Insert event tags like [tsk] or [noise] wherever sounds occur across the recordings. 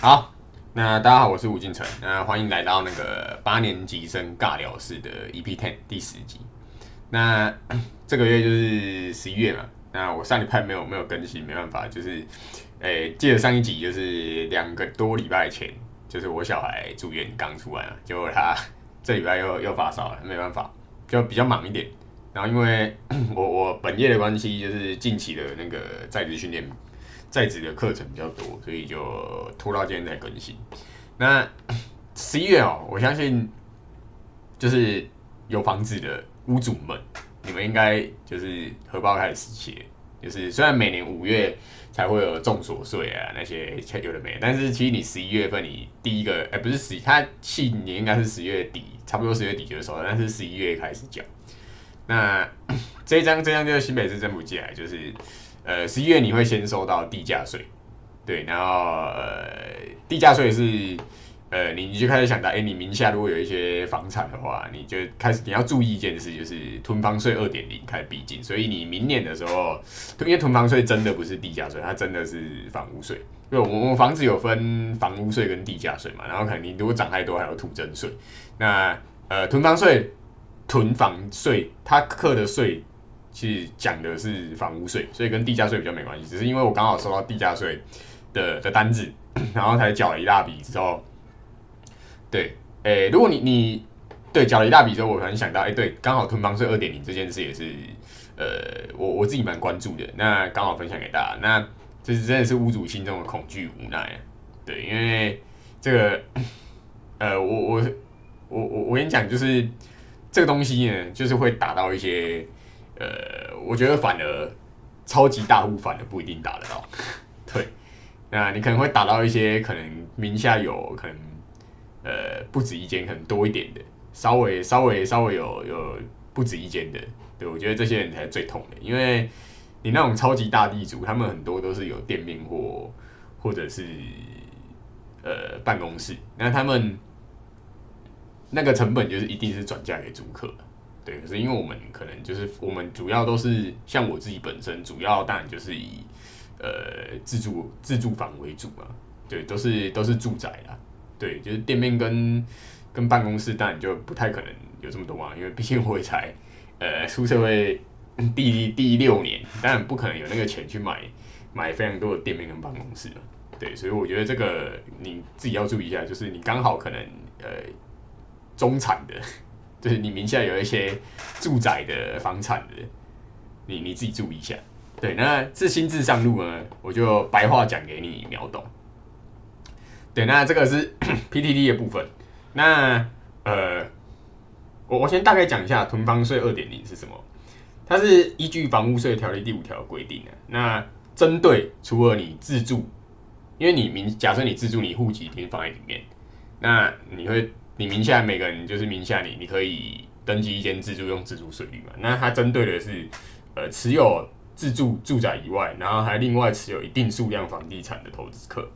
好，那大家好，我是吴敬成，那欢迎来到那个八年级生尬聊式的 EP Ten 第十集。那 [coughs] 这个月就是十一月嘛，那我上礼拜没有没有更新，没办法，就是诶、记得上一集就是两个多礼拜前，就是我小孩住院刚出来嘛，结果他 [coughs] 这礼拜又又发烧了，没办法，就比较忙一点。然后因为 [coughs] 我我本业的关系，就是近期的那个在职训练在职的课程比较多，所以就拖到今天才更新。那 [coughs] 十一月哦，我相信就是有房子的屋主们，你们应该就是荷包开始湿气了。就是虽然每年五月才会有重所税啊那些有的没，但是其实你十一月份你第一个哎、不是十，它去年应该是十月底，差不多十月底就收了，但是十一月开始缴。那 [coughs] 这一张这张就是新北市政府寄来，就是呃十一月你会先收到地价税，对，然后呃地价税是呃你你就开始想到，哎、你名下如果有一些房产的话，你就开始你要注意一件事，就是囤房税二点零开始逼近，所以你明年的时候，[laughs] 因为囤房税真的不是地价税，它真的是房屋税。因为我们我房子有分房屋税跟地价税嘛，然后可能你如果涨太多，还有土增税。那呃囤房税囤房税，它课的税其实讲的是房屋税，所以跟地价税比较没关系。只是因为我刚好收到地价税的的单子，[coughs] 然后才缴了一大笔之后，对，诶、如果你你对缴了一大笔之后，我突然想到，哎、对，刚好囤房税二点零这件事也是，呃，我我自己蛮关注的，那刚好分享给大家。那这是真的是屋主心中的恐惧无奈，对，因为这个，[coughs] 呃，我我我我我跟你讲，就是这个东西呢，就是会打到一些，呃，我觉得反而超级大户反而不一定打得到，[laughs] 对，那你可能会打到一些可能名下有可能呃不止一间，可能多一点的，稍微稍微稍微有有不止一间的，对我觉得这些人才是最痛的，因为你那种超级大地主，他们很多都是有店面或或者是呃办公室，那他们那个成本就是一定是转嫁给租客。对，可是因为我们可能就是我们主要都是像我自己本身，主要当然就是以呃自住自住房为主嘛，对，都是都是住宅啦，对，就是店面跟跟办公室当然就不太可能有这么多嘛，因为毕竟我也才呃出社会第第六年，当然不可能有那个钱去买买非常多的店面跟办公室嘛，对，所以我觉得这个你自己要注意一下，就是你刚好可能呃中产的。就是你名下有一些住宅的房产的，你你自己注意一下。对，那自新自上路呢，我就白话讲给你秒懂。对，那这个是 [coughs] PTT 的部分。那呃，我我先大概讲一下囤房税二点零是什么。它是依据房屋税条例第五条规定的。那针对除了你自住，因为你名假设你自住，你户籍已经放在里面，那你会你名下每个人就是名下你，你可以登记一间自住用自住税率嘛？那它针对的是呃持有自住住宅以外，然后还另外持有一定数量房地产的投资客。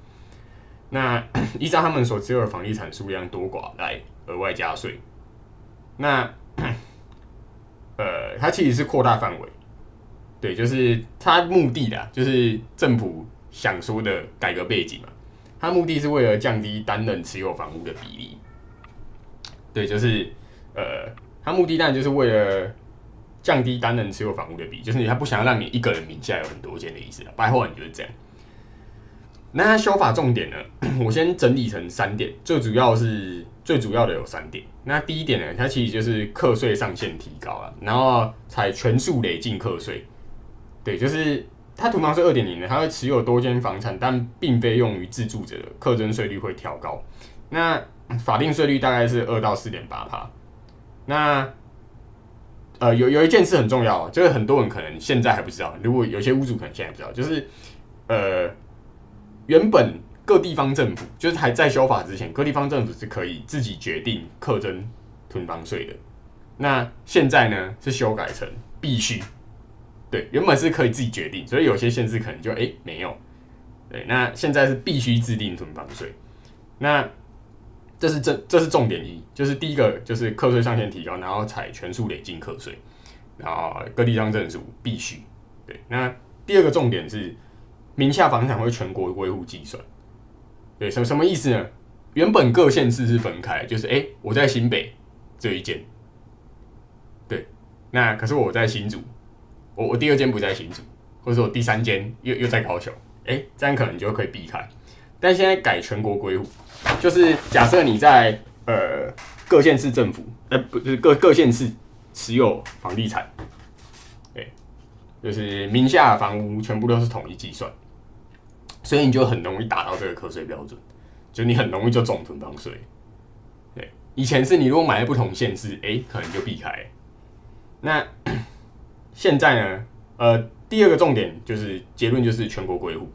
那 [coughs] 依照他们所持有的房地产数量多寡来额外加税。那 [coughs] 呃，它其实是扩大范围，对，就是它目的啦，就是政府想说的改革背景嘛。它目的是为了降低单人持有房屋的比例。对，就是呃，它目的当然就是为了降低单人持有房屋的比，就是他不想要让你一个人名下有很多间的意思了。白话文就是这样。那他修法重点呢，[coughs] 我先整理成三点，最主要是最主要的有三点。那第一点呢，它其实就是课税上限提高了，然后采全数累进课税。对，就是它囤房是二点零的，它会持有多间房产，但并非用于自住者的，课征税率会调高。那法定税率大概是二到四点八帕。那呃，有有一件事很重要，就是很多人可能现在还不知道，如果有些屋主可能现在不知道，就是呃，原本各地方政府就是还在修法之前，各地方政府是可以自己决定课征囤房税的。那现在呢是修改成必须，对，原本是可以自己决定，所以有些县市可能就哎、诶没有，对，那现在是必须制定囤房税。那这是这这是重点一，就是第一个就是课税上限提高，然后采全数累进课税，然后各地方政府必须对。那第二个重点是名下房产会全国维护计算，对，什什么意思呢？原本各县市是分开，就是哎，我在新北只有一间，对，那可是我在新竹，我我第二间不在新竹，或者说我第三间又又在高雄，哎，这样可能就可以避开。但现在改全国归户，就是假设你在呃各县市政府，呃不是各各县市持有房地产，对，就是名下房屋全部都是统一计算，所以你就很容易达到这个课税标准。就你很容易就中囤房税，对，以前是你如果买在不同县市，哎，可能就避开。那 [coughs] 现在呢？呃，第二个重点就是结论就是全国归户。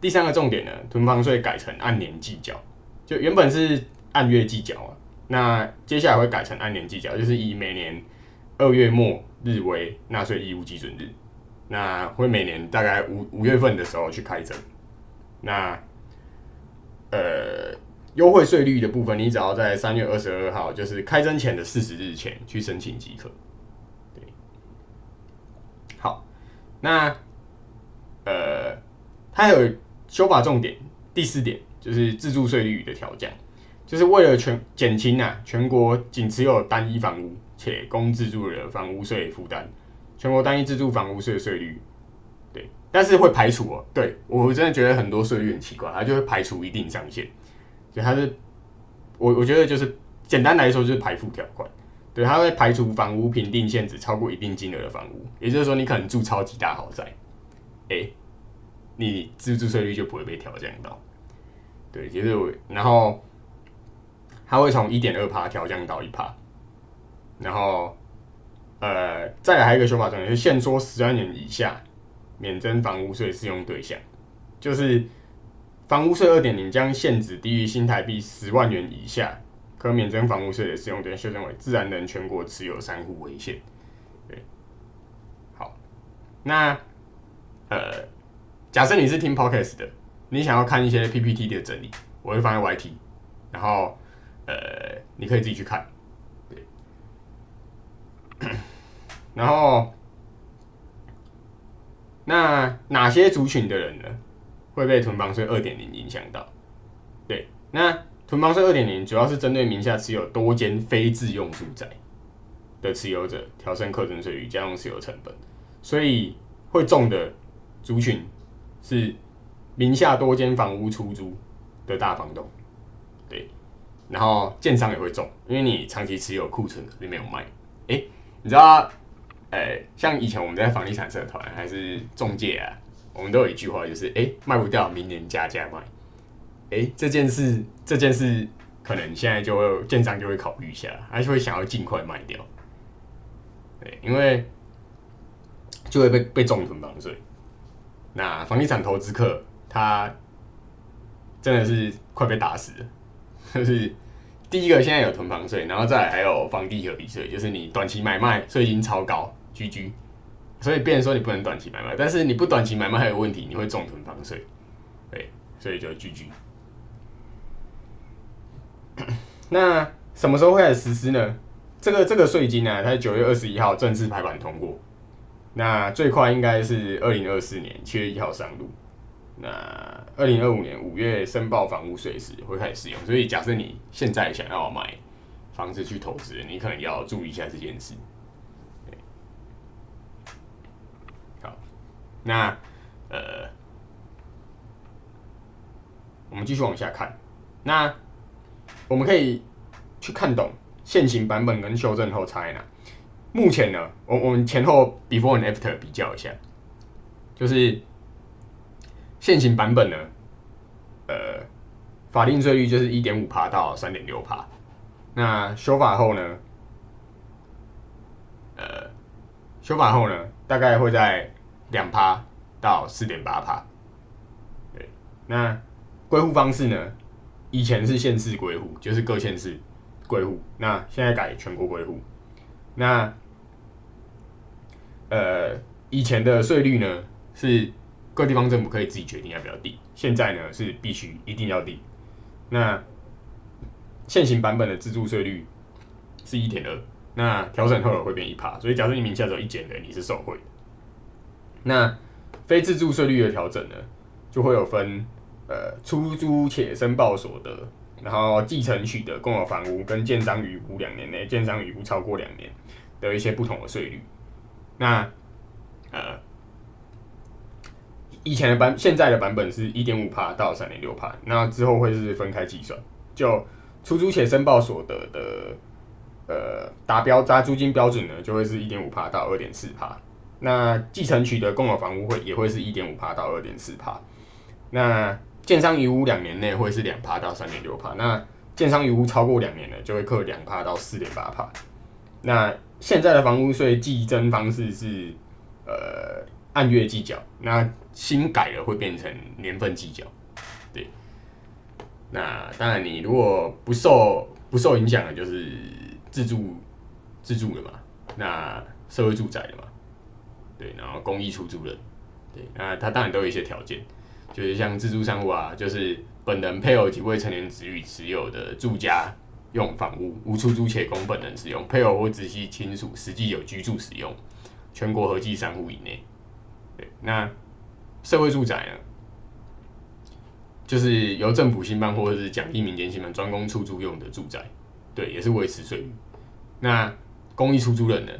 第三个重点呢，囤房税改成按年计缴，就原本是按月计缴啊，那接下来会改成按年计缴，就是以每年二月末日为纳税义务基准日，那会每年大概五五月份的时候去开征，那。呃，优惠税率的部分，你只要在三月二十二号，就是开征前的四十日前去申请即可。对，好，那呃，它有修法重点，第四点就是自住税率的调降，就是为了全减轻啊全国仅持有单一房屋且供自住的房屋税负担，全国单一自住房屋税税率。对但是会排除哦，对我真的觉得很多税率很奇怪，它就会排除一定上限，就它是我我觉得就是简单来说就是排付条款，对，它会排除房屋评定限值超过一定金额的房屋，也就是说你可能住超级大豪宅，哎，你自住税率就不会被调降到，对，就是我，然后它会从一点二趴调降到一趴，然后呃，再来还有一个修法重点是限缩十二年以下。免征房屋税适用对象，就是房屋税二点零将限制低于新台币十万元以下可免征房屋税的适用对象修正为自然人全国持有三户为限。对，好，那呃，假设你是听 podcast 的，你想要看一些 PPT 的整理，我会放在 YT，然后呃，你可以自己去看，对，然后。那哪些族群的人呢，会被囤房税二点零影响到？对，那囤房税二点零主要是针对名下持有多间非自用住宅的持有者，调升课征税率，加重持有成本，所以会中的族群是名下多间房屋出租的大房东，对，然后建商也会中，因为你长期持有库存，你没有卖，哎，你知道？哎，像以前我们在房地产社团还是中介啊，我们都有一句话，就是哎卖不掉，明年加价卖。哎，这件事这件事可能现在就会建商就会考虑一下，还是会想要尽快卖掉。对，因为就会被被重囤房税。那房地产投资客他真的是快被打死了，就是。第一个现在有囤房税，然后再来还有房地合一税，就是你短期买卖税金超高居居，所以别人说你不能短期买卖，但是你不短期买卖还有问题，你会中囤房税，对，所以就居居。[coughs] 那什么时候会来实施呢？这个这个税金呢，它是九月二十一号正式排版通过，那最快应该是二零二四年七月一号上路。那二零二五年五月申报房屋税时会开始使用，所以假设你现在想要买房子去投资，你可能要注意一下这件事。好，那呃，我们继续往下看。那我们可以去看懂现行版本跟修正后差在哪。目前呢，我我们前后 before and after 比较一下，就是。现行版本呢，呃，法定税率就是一点五帕到三点六帕。那修法后呢，呃，修法后呢，大概会在两趴到四点八帕。对，那归户方式呢，以前是县市归户，就是各县市归户，那现在改全国归户。那呃，以前的税率呢是。各地方政府可以自己决定要不要定，现在呢是必须一定要定。那现行版本的自住税率是一点二，那调整后会变一趴，所以假设你名下只有一间的，你是受惠。那非自住税率的调整呢，就会有分呃出租且申报所得，然后继承取得共有房屋跟建商余屋两年内建商余屋超过两年的一些不同的税率。那呃，以前的版现在的版本是一点五帕到三点六帕，那之后会是分开计算。就出租且申报所得的呃达标加租金标准呢，就会是一点五帕到二点四帕。那继承取得共有房屋会也会是一点五帕到二点四帕。那建商余屋两年内会是两帕到三点六帕。那建商余屋超过两年呢，就会扣两帕到四点八帕。那现在的房屋税计征方式是呃按月计缴，那新改了会变成年份计缴。对，那当然你如果不受不受影响的，就是自住自住的嘛，那社会住宅的嘛，对，然后公益出租人，对，那他当然都有一些条件，就是像自住商户啊，就是本人配偶及未成年子女持有的住家。用房屋无出租且供本人使用，配偶或直系亲属实际有居住使用，全国合计三户以内。对，那社会住宅呢，就是由政府兴办或者是奖励民间兴办专供出租用的住宅，对，也是维持税率。那公益出租人呢，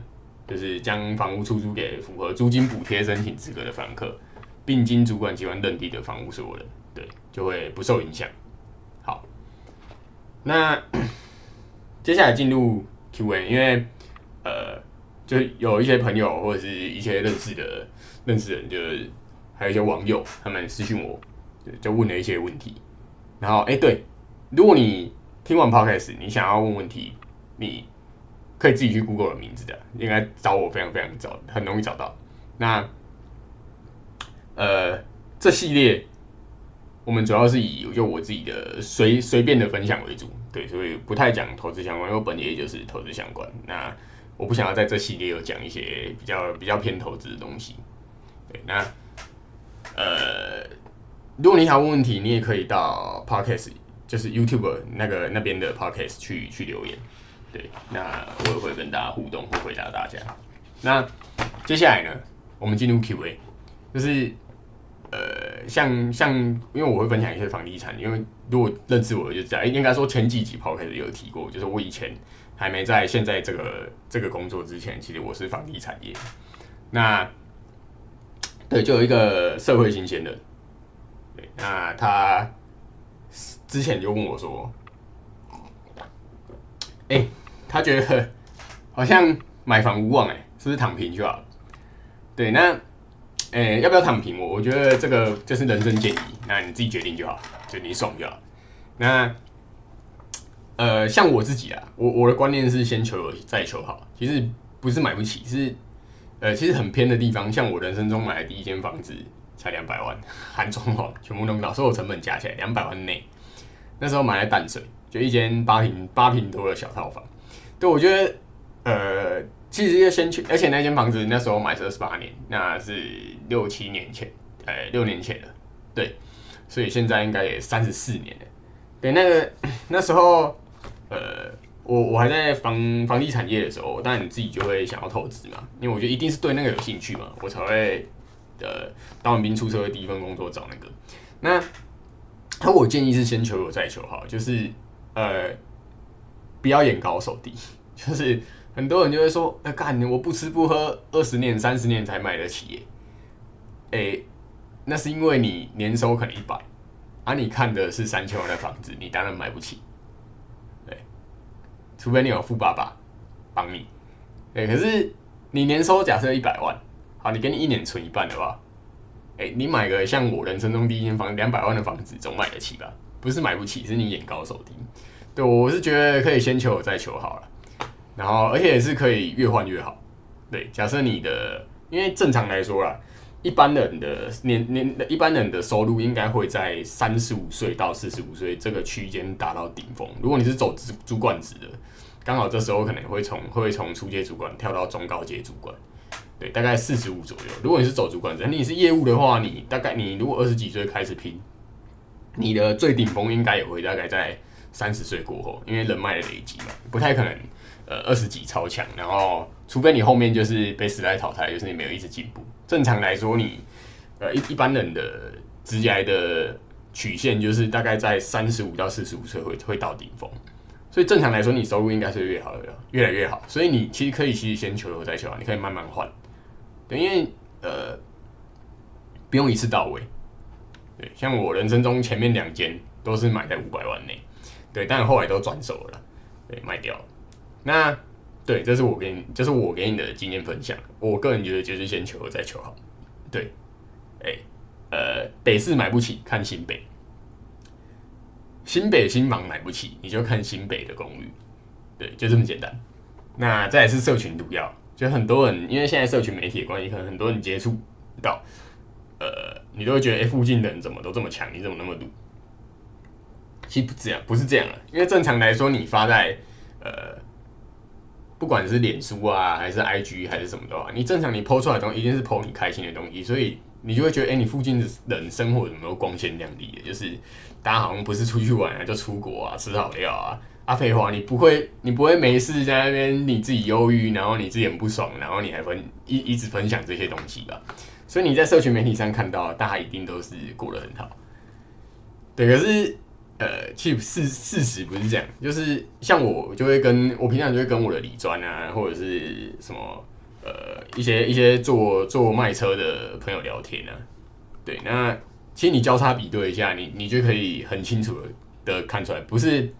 就是将房屋出租给符合租金补贴申请资格的房客，并经主管机关认定的房屋所有人，对，就会不受影响。好，那。[coughs] 接下来进入 Q&A，因为呃，就有一些朋友或者是一些认识的认识人，就是还有一些网友，他们私信我，就问了一些问题。然后，哎，对，如果你听完 Podcast，你想要问问题，你可以自己去 Google 的名字的，应该找我非常非常找，很容易找到。那呃，这系列我们主要是以就我自己的随随便的分享为主。对，所以不太讲投资相关，因为本业就是投资相关。那我不想要在这系列有讲一些比较比较偏投资的东西。对，那呃，如果你想问问题，你也可以到 Podcast，就是 YouTube 那个那边的 Podcast 去去留言。对，那我也会跟大家互动，会回答大家。那接下来呢，我们进入 Q&A，就是。呃，像像，因为我会分享一些房地产，因为如果认识我就知道，应该说前几集抛开的有提过，就是我以前还没在现在这个这个工作之前，其实我是房地产业。那对，就有一个社会新鲜的，对，那他之前就问我说，哎，他觉得好像买房无望，哎，是不是躺平就好了？对，那。诶，要不要躺平？我我觉得这个就是人生建议，那你自己决定就好，就你爽就好。那呃，像我自己啊，我我的观念是先求有再求好。其实不是买不起，是呃，其实很偏的地方，像我人生中买的第一间房子才两百万，含装潢全部弄到，所有成本加起来两百万内。那时候买在淡水，就一间八平八平多的小套房。对，我觉得呃。其实要先去，而且那间房子那时候买是二十八年，那是六七年前，呃，六年前了，对，所以现在应该也三十四年了。对，那个 [coughs] 那时候，呃，我我还在房房地产业的时候，当然你自己就会想要投资嘛，因为我觉得一定是对那个有兴趣嘛，我才会呃当完兵出车的第一份工作找那个。那那我建议是先求有再求好，就是呃不要眼高手低，[laughs] 就是。很多人就会说：“哎，干，我不吃不喝二十年、三十年才买得起耶。”哎，那是因为你年收可能一百，而你看的是三千万的房子，你当然买不起。对，除非你有富爸爸帮你。对，可是你年收假设一百万，好，你给你一年存一半的话，哎，你买个像我人生中第一间房两百万的房子，总买得起吧？不是买不起，是你眼高手低。对我是觉得可以先求再求好了。然后，而且也是可以越换越好。对，假设你的，因为正常来说啦，一般人的年年一般人的收入应该会在三十五岁到四十五岁这个区间达到顶峰。如果你是走主主管职的，刚好这时候可能会从会从初阶主管跳到中高阶主管。对，大概四十五左右。如果你是走主管职，你是业务的话，你大概你如果二十几岁开始拼，你的最顶峰应该也会大概在三十岁过后，因为人脉的累积嘛，不太可能。呃，二十几超强，然后除非你后面就是被时代淘汰，就是你没有一直进步。正常来说，你呃一一般人的职业的曲线就是大概在三十五到四十五岁会会到顶峰，所以正常来说，你收入应该是越好的，越来越好。所以你其实可以其实先求有再求啊，你可以慢慢换，对，因为呃不用一次到位。对，像我人生中前面两间都是买在五百万内，对，但后来都转手了，对，卖掉了。那对，这是我给你，这是我给你的经验分享。我个人觉得就是先求再求好，对，哎。呃，北市买不起，看新北；新北新房买不起，你就看新北的公寓。对，就这么简单。那再是社群毒药，就很多人因为现在社群媒体的关系，可能很多人接触到，呃，你都会觉得，哎，附近的人怎么都这么强，你怎么那么毒？其实不这样，不是这样啊。因为正常来说，你发在呃，不管是脸书啊，还是 IG 还是什么的话，你正常你 PO 出来的东西，一定是 PO 你开心的东西，所以。你就会觉得，哎，你附近的人生活有没有光鲜亮丽的？就是大家好像不是出去玩啊，就出国啊，吃好料啊。阿废话，你不会，你不会没事在那边你自己忧郁，然后你自己很不爽，然后你还分一一直分享这些东西吧？所以你在社群媒体上看到，大家一定都是过得很好。对，可是呃，其实事事实不是这样，就是像我就会跟我平常就会跟我的理专啊，或者是什么。呃，一些一些做做卖车的朋友聊天呢，对，那其实你交叉比对一下，你你就可以很清楚的看出来，不是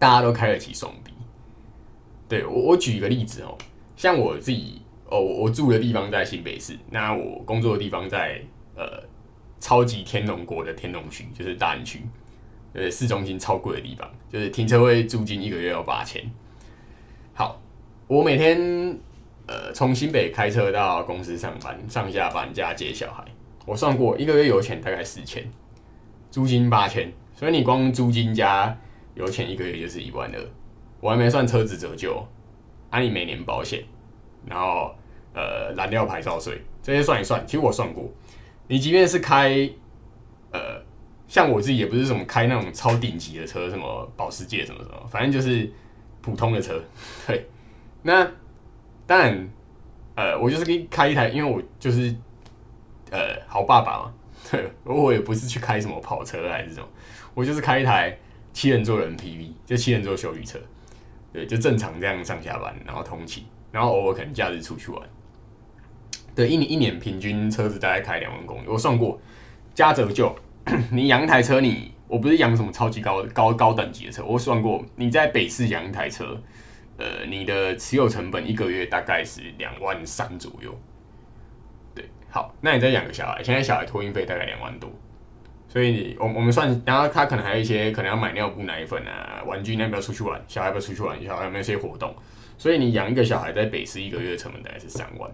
大家都开得起双 B。对我我举一个例子哦，像我自己哦，我住的地方在新北市，那我工作的地方在呃超级天龙国的天龙区，就是大安区，呃市中心超贵的地方，就是停车位租金一个月要八千。好，我每天。呃，从新北开车到公司上班，上下班加接小孩，我算过一个月油钱大概四千，租金八千，所以你光租金加油钱一个月就是一万二，我还没算车子折旧，按你每年保险，然后呃燃料牌照税这些算一算，其实我算过，你即便是开呃像我自己也不是什么开那种超顶级的车，什么保时捷什么什么，反正就是普通的车，[laughs] 对，那。当然，呃，我就是给你开一台，因为我就是呃好爸爸嘛，对，[laughs] 我也不是去开什么跑车还是什么，我就是开一台七人座的 MPV，就七人座休旅车，对，就正常这样上下班，然后通勤，然后偶尔可能假日出去玩，对，一年一年平均车子大概开两万公里，我算过加折旧，[clears throat] 你养一台车，你我不是养什么超级高高高等级的车，我算过你在北市养一台车。呃，你的持有成本一个月大概是两万三左右，对，好，那你再养个小孩，现在小孩托运费大概两万多，所以你我我们算，然后他可能还有一些可能要买尿布、奶粉啊、玩具，那要不要出去玩？小孩要不要出去玩？小孩有没有些活动？所以你养一个小孩在北市一个月的成本大概是三万，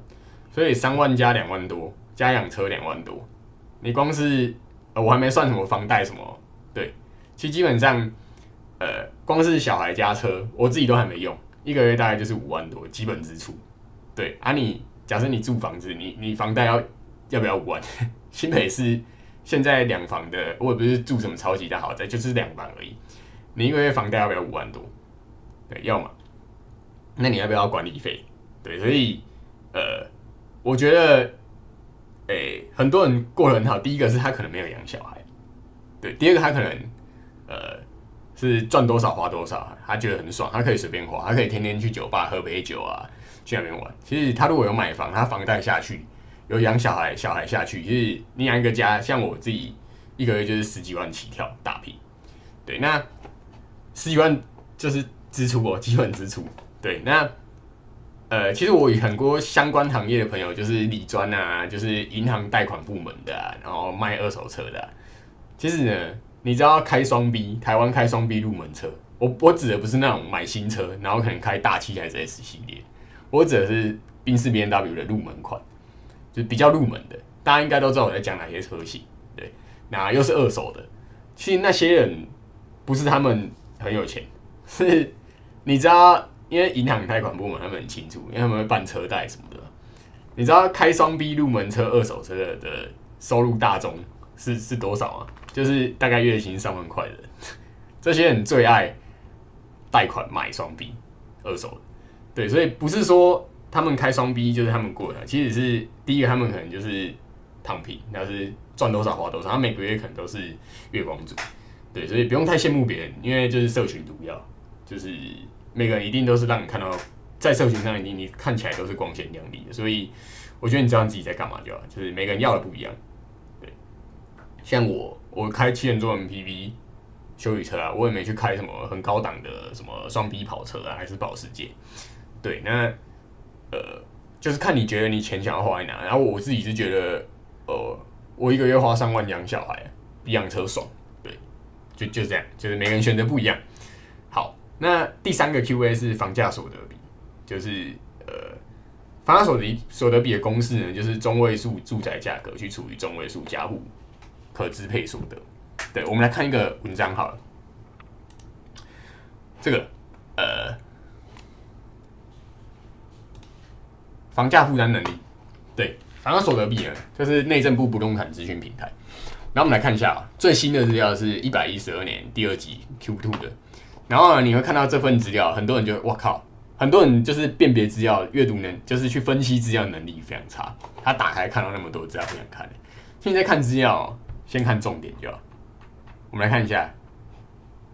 所以三万加两万多，加养车两万多，你光是呃我还没算什么房贷什么，对，其实基本上呃光是小孩加车，我自己都还没用。一个月大概就是五万多基本支出，对啊，你假设你住房子，你你房贷要要不要五万？[laughs] 新北市现在两房的，我也不是住什么超级大豪宅，就是两房而已。你一个月房贷要不要五万多？对，要嘛。那你要不要管理费？对，所以呃，我觉得，诶，很多人过得很好。第一个是他可能没有养小孩，对，第二个他可能呃。是赚多少花多少，他觉得很爽，他可以随便花，他可以天天去酒吧喝杯酒啊，去那边玩。其实他如果有买房，他房贷下去，有养小孩，小孩下去，其实你养一个家，像我自己一个月就是十几万起跳打平。对，那十几万就是支出哦，基本支出。对，那呃，其实我有很多相关行业的朋友，就是理专啊，就是银行贷款部门的，然后卖二手车的，其实呢。你知道开双 B，台湾开双 B 入门车，我我指的不是那种买新车，然后可能开大七还是 S 系列，我指的是宾士 B N W 的入门款，就比较入门的，大家应该都知道我在讲哪些车型，对，那又是二手的，其实那些人不是他们很有钱，是你知道，因为银行贷款部门他们很清楚，因为他们会办车贷什么的，你知道开双 B 入门车二手车的收入大众是是多少吗？就是大概月薪上万块的。人，这些人最爱贷款买双 B 二手的，对，所以不是说他们开双 B 就是他们过的，其实是第一个他们可能就是躺平，那是赚多少花多少，他每个月可能都是月光族，对，所以不用太羡慕别人，因为就是社群毒药，就是每个人一定都是让你看到在社群上你你看起来都是光鲜亮丽的，所以我觉得你知道你自己在干嘛就好，就是每个人要的不一样，对，像我我开七人座 MPV 修理车啊，我也没去开什么很高档的什么双 B 跑车啊，还是保时捷，对，那呃。就是看你觉得你钱想要花在哪，然后我自己是觉得，呃，我一个月花上万养小孩，比养车爽，对，就就这样，就是每个人选择不一样。那第三个 Q&A 是房价所得比，就是呃，房价所得所得比的公式呢，就是中位数住宅价格去除以中位数家户可支配所得。对，我们来看一个文章好了，这个呃。房价负担能力，对，房价所得比呢，就是内政部不动产资讯平台。然后我们来看一下啊，最新的资料是一百一十二年第二季 Q two 的。然后，你会看到这份资料，很多人就我靠，很多人就是辨别资料、阅读能，就是去分析资料能力非常差。他打开看到那么多资料不想看。现在看资料，先看重点就好。我们来看一下，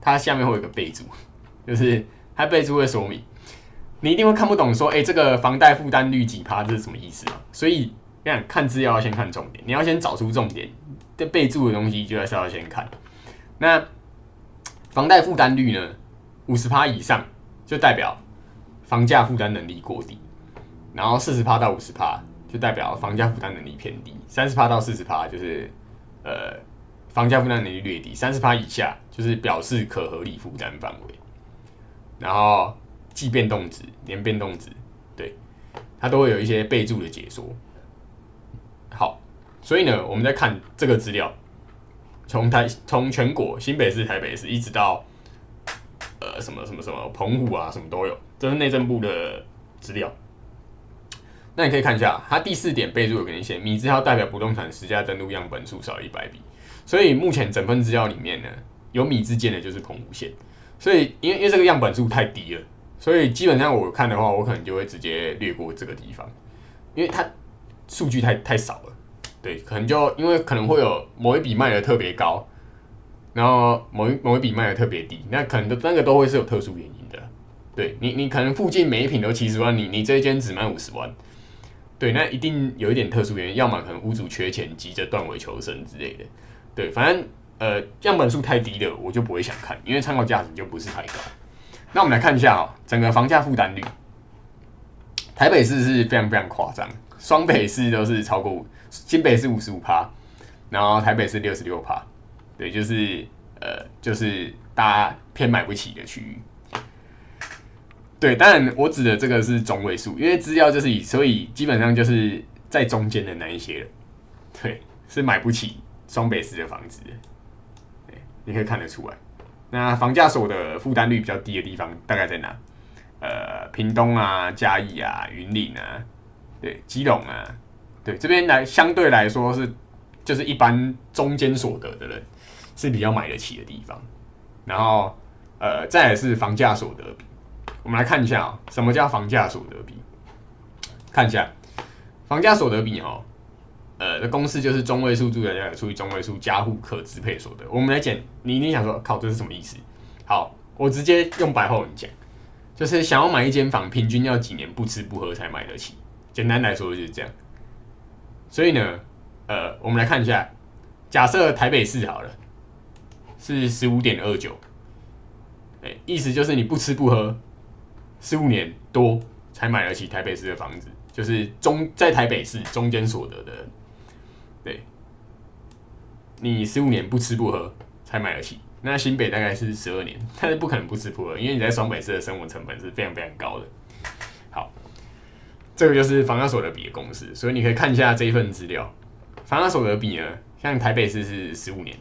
它下面会有个备注，就是它备注会说明。你一定会看不懂，说，哎，这个房贷负担率几趴，这是什么意思嘛？所以，看看资料要先看重点，你要先找出重点这备注的东西，就要是要先看。那房贷负担率呢，五十趴以上就代表房价负担能力过低，然后四十趴到五十趴就代表房价负担能力偏低，三十趴到四十趴就是呃房价负担能力略低，三十趴以下就是表示可合理负担范围，然后。季变动值、年变动值，对，它都会有一些备注的解说。好，所以呢，我们在看这个资料，从台从全国新北市、台北市一直到呃什么什么什么澎湖啊，什么都有，这是内政部的资料。那你可以看一下，它第四点备注有给你写，米字号代表不动产实价登录样本数少一百笔，所以目前整份资料里面呢，有米之间的就是澎湖县，所以因为因为这个样本数太低了。所以基本上我看的话，我可能就会直接略过这个地方，因为它数据太太少了。对，可能就因为可能会有某一笔卖的特别高，然后某一某一笔卖的特别低，那可能的那个都会是有特殊原因的。对你，你可能附近每一品都七十万，你你这一间只卖五十万，对，那一定有一点特殊原因，要么可能屋主缺钱急着断尾求生之类的。对，反正呃样本数太低的，我就不会想看，因为参考价值就不是太高。那我们来看一下哦，整个房价负担率，台北市是非常非常夸张，双北市都是超过，新北市五十五趴，然后台北市六十六趴，对，就是呃，就是大家偏买不起的区域。对，当然我指的这个是中位数，因为资料就是以，所以基本上就是在中间的那一些了，对，是买不起双北市的房子，对，你可以看得出来。那房价所的负担率比较低的地方大概在哪？呃，屏东啊、嘉义啊、云林啊，对，基隆啊，对，这边来相对来说是就是一般中间所得的人是比较买得起的地方。然后呃，再来是房价所得比，我们来看一下啊，什么叫房价所得比？看一下房价所得比哦。呃，的公式就是中位数住宅价格除以中位数加户可支配所得。我们来讲，你一定想说，靠，这是什么意思？好，我直接用白话文讲，就是想要买一间房，平均要几年不吃不喝才买得起。简单来说就是这样。所以呢，呃，我们来看一下，假设台北市好了，是十五点二九，哎，意思就是你不吃不喝，十五年多才买得起台北市的房子，就是中在台北市中间所得的。对，你十五年不吃不喝才买得起，那新北大概是十二年，但是不可能不吃不喝，因为你在双北市的生活成本是非常非常高的。好，这个就是房价所得比的公式，所以你可以看一下这一份资料。房价所得比呢，像台北市是十五年，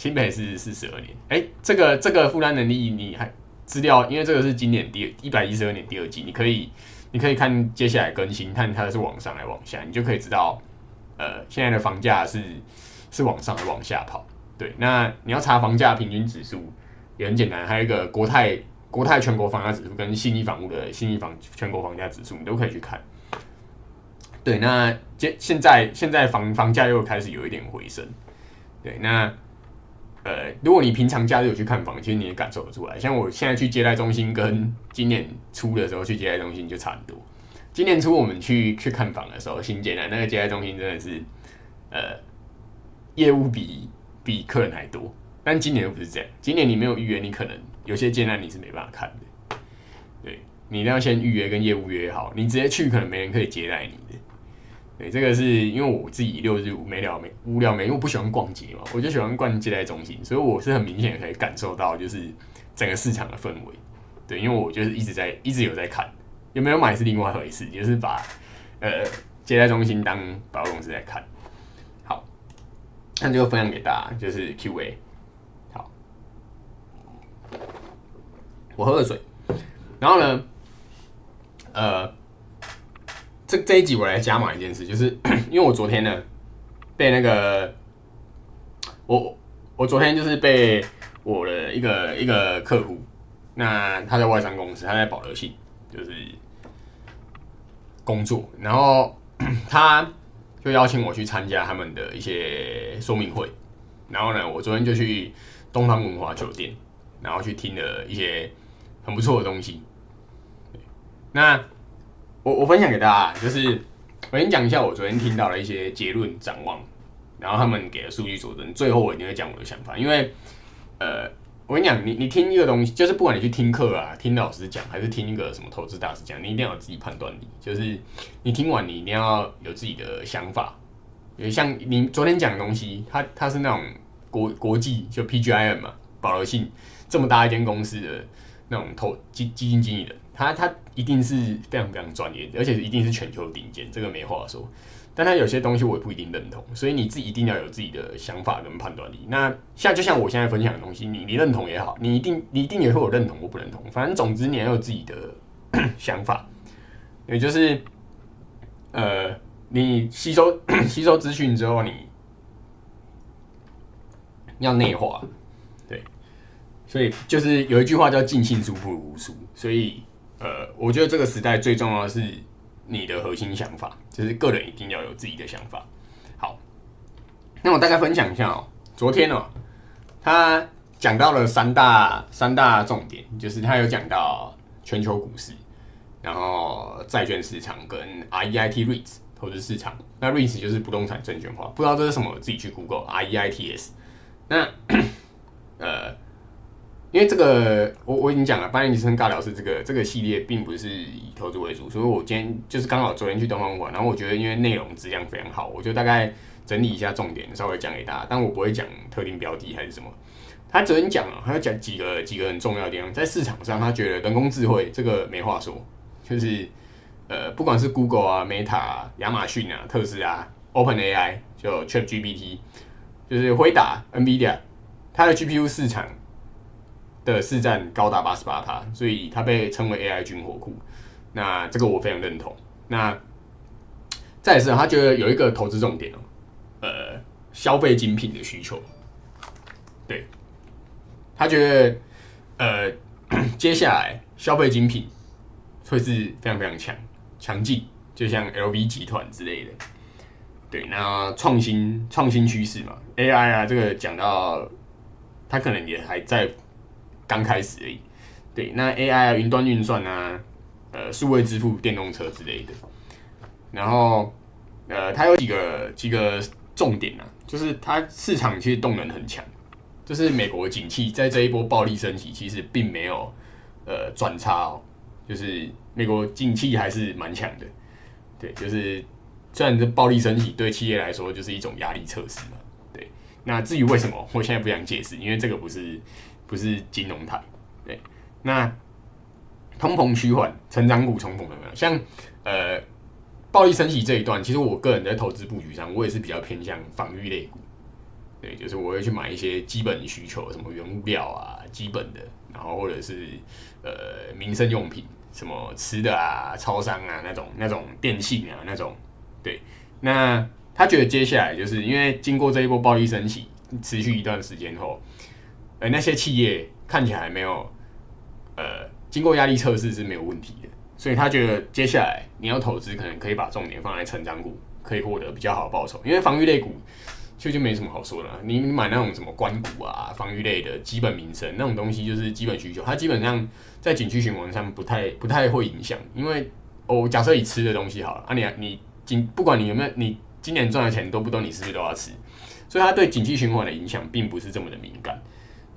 新北市是十二年。哎，这个这个负担能力，你还资料，因为这个是今年第一百一十二年第二季，你可以你可以看接下来更新，看它是往上来往下，你就可以知道。呃，现在的房价是是往上往下跑，对。那你要查房价平均指数也很简单，还有一个国泰国泰全国房价指数跟信义房屋的信义房全国房价指数，你都可以去看。对，那现现在现在房房价又开始有一点回升。对，那呃，如果你平常假日有去看房，其实你也感受得出来。像我现在去接待中心，跟今年初的时候去接待中心就差很多。今年初我们去去看房的时候，新建的那个接待中心真的是呃业务比比客人还多。但今年又不是这样，今年你没有预约，你可能有些建案你是没办法看的。对，你一定要先预约跟业务约好，你直接去可能没人可以接待你的。对，这个是因为我自己六日没聊没无聊没，因为我不喜欢逛街嘛，我就喜欢逛接待中心，所以我是很明显可以感受到就是整个市场的氛围。对，因为我就是一直在一直有在看，有没有买是另外一回事，就是把呃接待中心当保险公司在看。好，那就分享给大家，就是 Q&A。好，我喝了水，然后呢，呃。这这一集我来加码一件事，就是 [clears throat] 因为我昨天呢被那个我我昨天就是被我的一个一个客户，那他在外商公司，他在保德信就是工作，然后 [clears throat] 他就邀请我去参加他们的一些说明会，然后呢，我昨天就去东方文华酒店，然后去听了一些很不错的东西，那。我我分享给大家，就是我先讲一下我昨天听到的一些结论展望，然后他们给的数据佐证，最后我一定会讲我的想法。因为，呃，我跟你讲，你你听一个东西，就是不管你去听课啊，听老师讲，还是听一个什么投资大师讲，你一定要有自己判断力。就是你听完，你一定要有自己的想法。像你昨天讲的东西，它它是那种国国际就 PGIM 嘛，保罗信这么大一间公司的那种投基基金经理人。他他一定是非常非常专业，而且一定是全球顶尖，这个没话说。但他有些东西我也不一定认同，所以你自己一定要有自己的想法跟判断力。那像就像我现在分享的东西，你你认同也好，你一定你一定也会有认同或不认同。反正总之你要有自己的 [coughs] 想法，也就是呃，你吸收 [coughs] 吸收资讯之后，你要内化。对，所以就是有一句话叫“尽信书不如无书”，所以。呃，我觉得这个时代最重要的是你的核心想法，就是个人一定要有自己的想法。好，那我大概分享一下哦。昨天哦，他讲到了三大三大重点，就是他有讲到全球股市，然后债券市场跟 REIT REITs 投资市场。那 REITs 就是不动产证券化，不知道这是什么，自己去 Google REITs。那呃。因为这个，我我已经讲了，八年级生尬聊是这个这个系列，并不是以投资为主，所以我今天就是刚好昨天去东方馆，然后我觉得因为内容质量非常好，我就大概整理一下重点，稍微讲给大家，但我不会讲特定标的还是什么。他昨天讲了，他要讲几个几个很重要的地方，在市场上，他觉得人工智慧这个没话说，就是呃，不管是 Google 啊、Meta 啊、亚马逊啊、特斯拉、Open AI 就 Chat GPT，就是回答、NVIDIA，它的 GPU 市场。的市占高达八十八趴，所以它被称为 AI 军火库。那这个我非常认同。那再是，他觉得有一个投资重点哦，呃，消费精品的需求。对，他觉得呃，[clears throat] 接下来消费精品会是非常非常强强劲，就像 LV 集团之类的。对，那创新创新趋势嘛，AI 啊，这个讲到他可能也还在。刚开始而已，对，那 AI 啊，云端运算啊，呃，数位支付、电动车之类的，然后呃，它有几个几个重点啊，就是它市场其实动能很强，就是美国景气在这一波暴力升级，其实并没有呃转差哦，就是美国景气还是蛮强的，对，就是虽然这暴力升级对企业来说就是一种压力测试嘛，对，那至于为什么，我现在不想解释，因为这个不是。不是金融台，对，那通膨趋缓，成长股重逢有没有？像呃，暴力升级这一段，其实我个人在投资布局上，我也是比较偏向防御类股，对，就是我会去买一些基本需求，什么原物料啊，基本的，然后或者是呃民生用品，什么吃的啊，超商啊那种那种电信啊那种，对，那他觉得接下来就是因为经过这一波暴力升级，持续一段时间后。而那些企业看起来没有，呃，经过压力测试是没有问题的，所以他觉得接下来你要投资，可能可以把重点放在成长股，可以获得比较好的报酬。因为防御类股其实就没什么好说的，你买那种什么关股啊、防御类的基本民生那种东西，就是基本需求，它基本上在景区循环上不太不太会影响。因为哦，假设你吃的东西好了啊，你你今不管你有没有，你今年赚的钱多不多，你是不是都要吃？所以它对景气循环的影响并不是这么的敏感。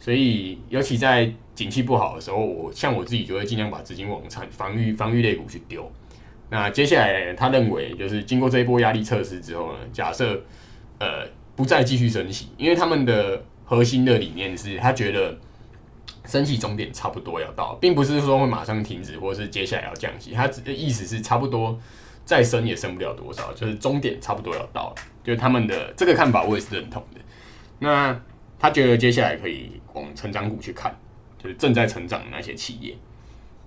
所以，尤其在景气不好的时候，我像我自己就会尽量把资金往产防御防御类股去丢。那接下来，他认为就是经过这一波压力测试之后呢，假设呃不再继续升息，因为他们的核心的理念是他觉得升息终点差不多要到，并不是说会马上停止，或是接下来要降息。他的意思是差不多再升也升不了多少，就是终点差不多要到了。就是他们的这个看法，我也是认同的。那他觉得接下来可以。往成长股去看，就是正在成长的那些企业，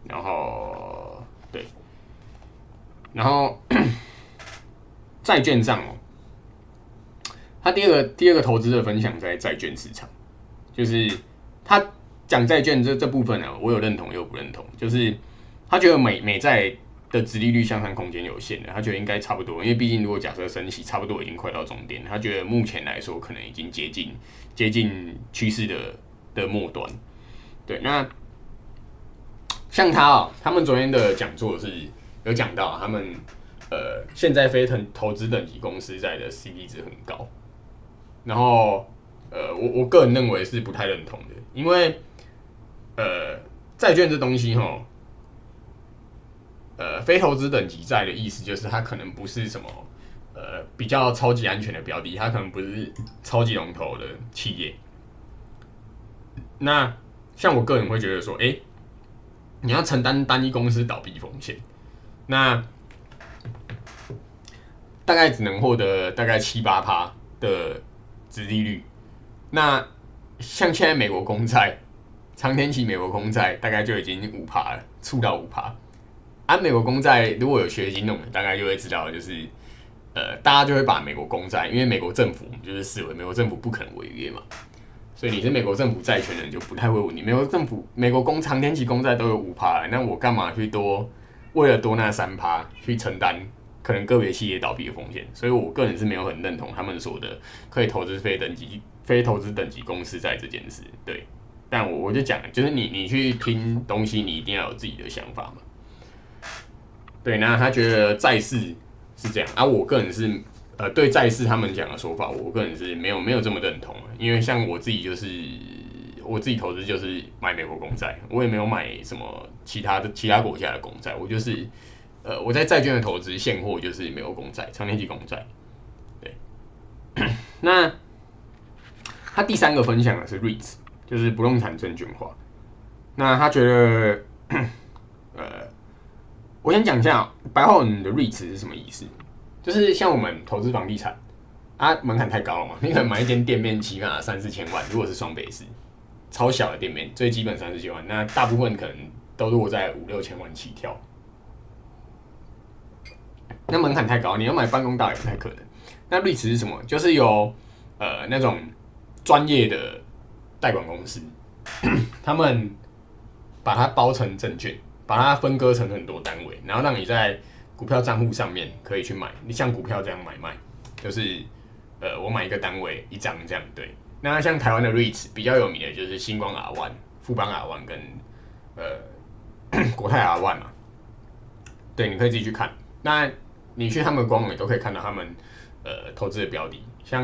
然后对，然后 [clears throat] 债券上，他第二个第二个投资的分享在债券市场，就是他讲债券这这部分呢，我有认同又不认同，就是他觉得美美债的殖利率向上空间有限的，他觉得应该差不多，因为毕竟如果假设升息，差不多已经快到终点，他觉得目前来说可能已经接近接近趋势的。的末端，对，那 [tsk] 像他啊，他们昨天的讲座是有讲到，他们呃，现在非投投资等级公司在的 CP 值很高，然后呃，我我个人认为是不太认同的，因为呃，债券这东西哈，呃，非投资等级债的意思就是它可能不是什么呃比较超级安全的标的，它可能不是超级龙头的企业。那像我个人会觉得说，哎，你要承担单一公司倒闭风险，那大概只能获得大概七八趴的殖利率。那像现在美国公债，长天期美国公债大概就已经五趴了，触到五趴。按美国公债如果有学金融的，大概就会知道，就是呃，大家就会把美国公债，因为美国政府就是视为美国政府不可能违约嘛。所以你是美国政府债权人就不太会问你，美国政府、美国公长天期公债都有五趴，那我干嘛去多为了多那三趴去承担可能个别企业倒闭的风险？所以我个人是没有很认同他们说的可以投资非等级、非投资等级公司债这件事。对，但我我就讲，就是你你去听东西，你一定要有自己的想法嘛。对，那他觉得债市是这样，而我个人是。呃，对债市他们讲的说法，我个人是没有没有这么认同因为像我自己就是我自己投资就是买美国公债，我也没有买什么其他的其他国家的公债，我就是呃我在债券的投资现货就是美国公债，长年期公债。对，那他第三个分享的是 REITs，就是不动产证券化。那他觉得，我先讲一下白话文的 REITs 是什么意思。就是像我们投资房地产啊，门槛太高了嘛。你可能买一间店面起码三四千万，如果是双北市超小的店面，最基本三四千万，那大部分可能都落在五六千万起跳。那门槛太高，你要买办公大也不太可能。那瑞驰是什么？就是有呃那种专业的代管公司，他们把它包成证券，把它分割成很多单位，然后让你在。股票账户上面可以去买，你像股票这样买卖，就是呃，我买一个单位一张这样对。那像台湾的 REITs 比较有名的就是星光 R One、富邦 R One 跟呃 [clears throat] 国泰 R One 嘛，对，你可以自己去看。那你去他们官网也都可以看到他们呃投资的标的，像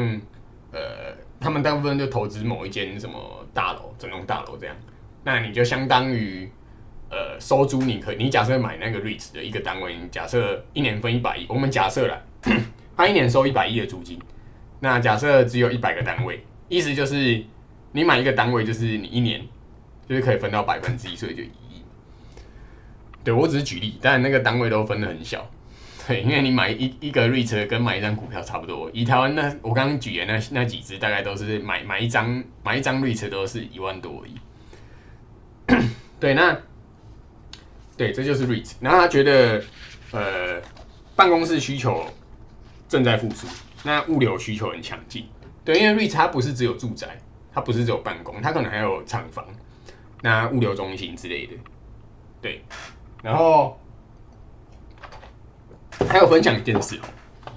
呃他们大部分就投资某一间什么大楼，整栋大楼这样，那你就相当于。呃，收租你可以，你假设买那个 REITs 的一个单位，假设一年分一百亿，我们假设了，[clears throat] 他一年收一百亿的租金，那假设只有一百个单位，意思就是你买一个单位，就是你一年就是可以分到百分之一，所以就一亿。对我只是举例，但那个单位都分的很小，对，因为你买一一个 REIT 跟买一张股票差不多，以台湾那我刚刚举的那那几只，大概都是买买一张买一张 REIT 都是一万多亿。对，那。对，这就是 REIT。然后他觉得，呃，办公室需求正在复苏，那物流需求很强劲。对，因为 REIT 它不是只有住宅，它不是只有办公，它可能还有厂房、那物流中心之类的。对，然后还有分享一件事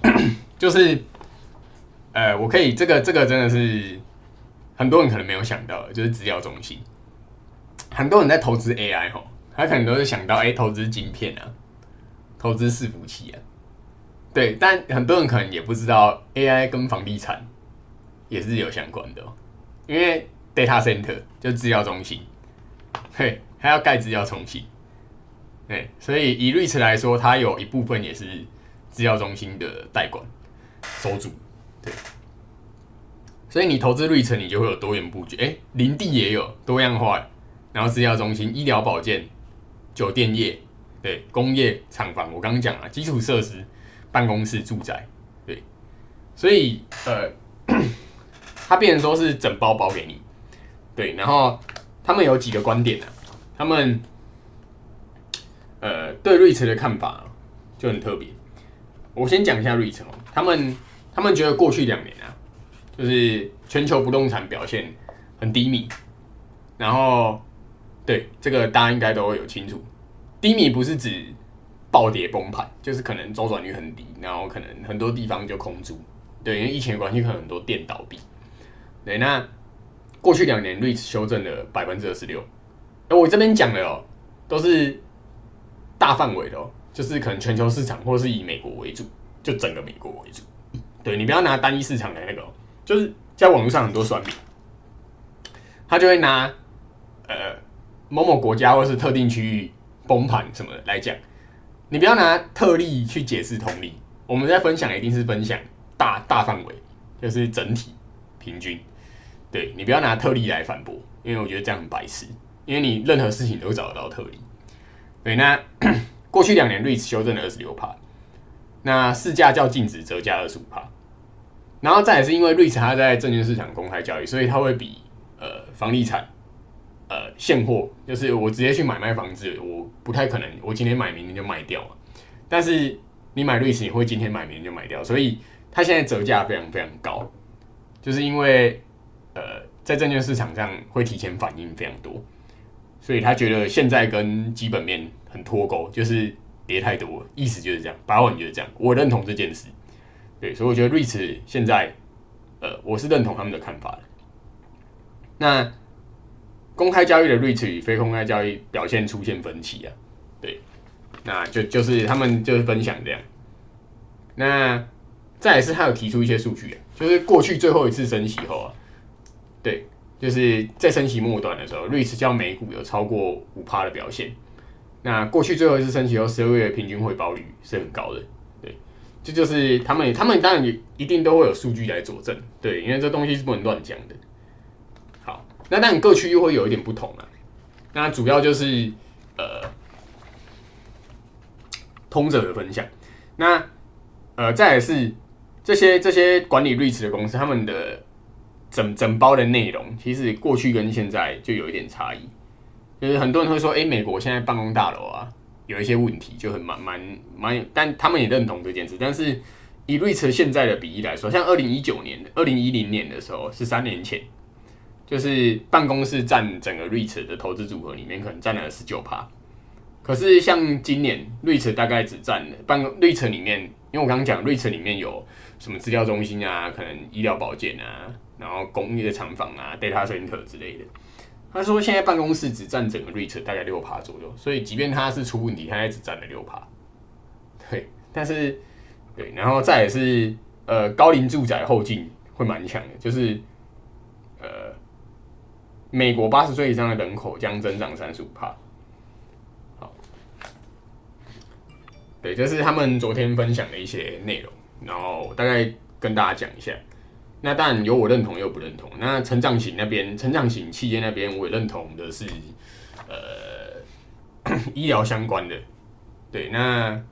哦，就是呃，我可以这个这个真的是很多人可能没有想到的，就是资料中心。很多人在投资 AI 哈，他可能都是想到哎，投资晶片啊，投资伺服器啊，对。但很多人可能也不知道 AI 跟房地产也是有相关的，因为 data center 就资料中心，嘿，还要盖资料中心。对，所以以 Rich 来说，它有一部分也是资料中心的代管收主。对，所以你投资 Rich，你就会有多元布局。哎，林地也有多样化，然后制药中心、医疗保健、酒店业，对，工业厂房，我刚刚讲了基础设施、办公室、住宅，对，所以呃，[clears throat] 它变成说是整包包给你，对，然后他们有几个观点呢？他们。呃，对瑞驰的看法就很特别。我先讲一下瑞驰哦，他们他们觉得过去两年啊，就是全球不动产表现很低迷。然后，对这个大家应该都会有清楚，低迷不是指暴跌崩盘，就是可能周转率很低，然后可能很多地方就空住。对，因为疫情的关系，可能很多店倒闭。对，那过去两年瑞驰修正了百分之二十六。哎，我这边讲的哦，都是。大范围的哦，就是可能全球市场，或是以美国为主，就整个美国为主。对你不要拿单一市场的那个，就是在网络上很多算命，他就会拿呃某某国家或是特定区域崩盘什么的来讲。你不要拿特例去解释同理。我们在分享一定是分享大大范围，就是整体平均。对你不要拿特例来反驳，因为我觉得这样很白痴。因为你任何事情都找得到特例。对，那过去两年瑞驰修正了二十六帕，那市价较净值折价二十五帕，然后再也是因为瑞驰它在证券市场公开交易，所以它会比呃房地产呃现货，就是我直接去买卖房子，我不太可能我今天买明天就卖掉嘛。但是你买瑞士，你会今天买明天就卖掉，所以它现在折价非常非常高，就是因为呃在证券市场上会提前反应非常多。所以他觉得现在跟基本面很脱钩，就是跌太多，意思就是这样。把稳就是这样，我认同这件事。对，所以我觉得瑞士现在，呃，我是认同他们的看法的。那公开交易的瑞驰与非公开交易表现出现分歧啊？对，那就就是他们就是分享这样。那再是他有提出一些数据啊，就是过去最后一次升息后啊，对。就是在升息末端的时候，瑞驰较美股有超过五趴的表现。那过去最后一次升息后，十二月平均回报率是很高的。对，这就是他们，他们当然也一定都会有数据来佐证。对，因为这东西是不能乱讲的。那但各区又会有一点不同啊。那主要就是呃，通者的分享。那呃，再来是这些这些管理瑞驰的公司，他们的。整整包的内容，其实过去跟现在就有一点差异。就是很多人会说，哎，美国现在办公大楼啊，有一些问题，就很蛮蛮蛮，但他们也认同这件事。但是以瑞驰现在的比例来说，像二零一九年、二零一零年的时候，是三年前，就是办公室占整个瑞驰的投资组合里面，可能占了十九趴。可是像今年，瑞驰大概只占了办公瑞驰里面，因为我刚刚讲瑞驰里面有什么资料中心啊，可能医疗保健啊。然后工业厂房啊，data center 之类的，他说现在办公室只占整个 rate 大概六趴左右，所以即便他是出问题，他也只占了六趴。对，但是对，然后再也是呃高龄住宅后劲会蛮强的，就是呃美国八十岁以上的人口将增长三十五趴。好，对，这是他们昨天分享的一些内容，然后大概跟大家讲一下。那当然有我认同，也有不认同。那成长型那边，成长型企业那边，我也认同的是，呃，[coughs] 医疗相关的。对，那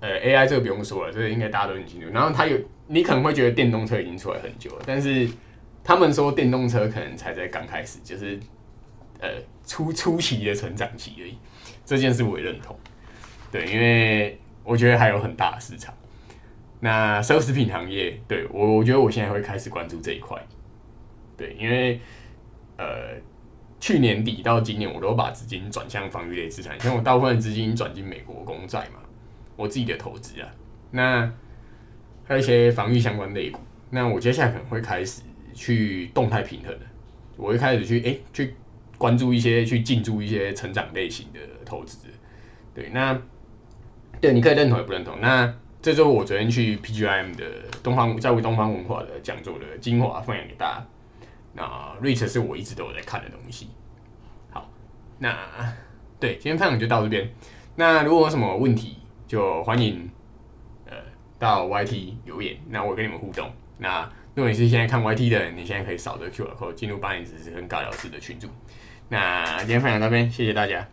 呃，AI 这个不用说了，这个应该大家都很清楚。然后它有，你可能会觉得电动车已经出来很久了，但是他们说电动车可能才在刚开始，就是呃初初期的成长期而已。这件事我也认同。对，因为我觉得还有很大的市场。那奢侈品行业，对我，我觉得我现在会开始关注这一块，对，因为呃，去年底到今年，我都把资金转向防御类资产，因为我大部分资金转进美国公债嘛，我自己的投资啊，那还有一些防御相关类股。那我接下来可能会开始去动态平衡的，我会开始去哎去关注一些去进驻一些成长类型的投资。对，那对你可以认同也不认同。那这就是我昨天去 PGIM 的东方在为东方文化的讲座的精华分享给大家。那 REACH 是我一直都有在看的东西。好，那对今天分享就到这边。那如果有什么问题，就欢迎呃到 YT 留言，那我跟你们互动。那如果你是现在看 YT 的人，你现在可以扫的 QR code 进入八年知识跟尬聊式的群组。那今天分享到这边，谢谢大家。